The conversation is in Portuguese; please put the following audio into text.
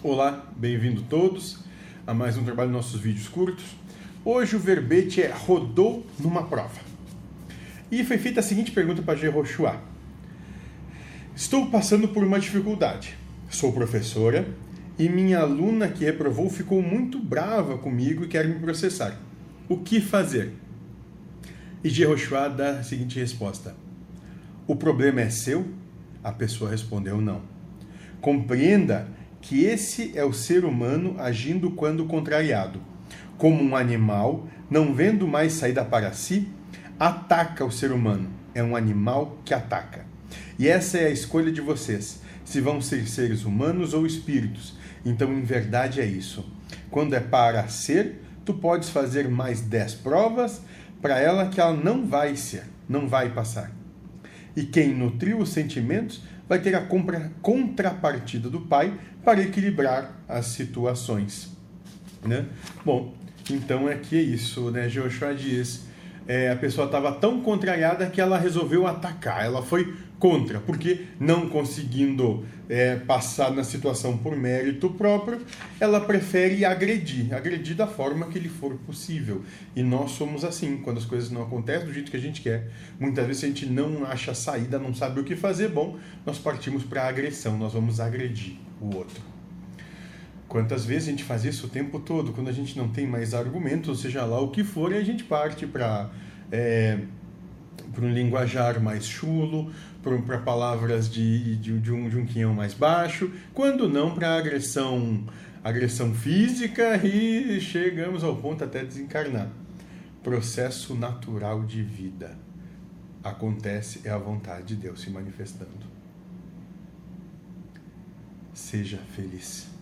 Olá, bem-vindo todos a mais um trabalho nos nossos vídeos curtos. Hoje o verbete é rodou numa prova. E foi feita a seguinte pergunta para Jehoshua. Estou passando por uma dificuldade. Sou professora e minha aluna que reprovou ficou muito brava comigo e quer me processar. O que fazer? E Jehoshua dá a seguinte resposta: O problema é seu? A pessoa respondeu não. Compreenda que esse é o ser humano agindo quando contrariado. Como um animal, não vendo mais saída para si, ataca o ser humano. É um animal que ataca. E essa é a escolha de vocês, se vão ser seres humanos ou espíritos. Então, em verdade, é isso. Quando é para ser, tu podes fazer mais dez provas para ela que ela não vai ser, não vai passar. E quem nutriu os sentimentos vai ter a contrapartida do pai para equilibrar as situações. Né? Bom, então é que é isso, né? Joshua diz, é, a pessoa estava tão contrariada que ela resolveu atacar, ela foi contra, porque não conseguindo é, passar na situação por mérito próprio, ela prefere agredir, agredir da forma que lhe for possível. E nós somos assim, quando as coisas não acontecem do jeito que a gente quer, muitas vezes a gente não acha saída, não sabe o que fazer, bom, nós partimos para a agressão, nós vamos agredir o outro. Quantas vezes a gente faz isso o tempo todo, quando a gente não tem mais argumentos, seja lá o que for, a gente parte para é, um linguajar mais chulo, para palavras de, de, de, um, de um quinhão mais baixo, quando não para agressão, agressão física e chegamos ao ponto até desencarnar. Processo natural de vida. Acontece, é a vontade de Deus se manifestando. Seja feliz.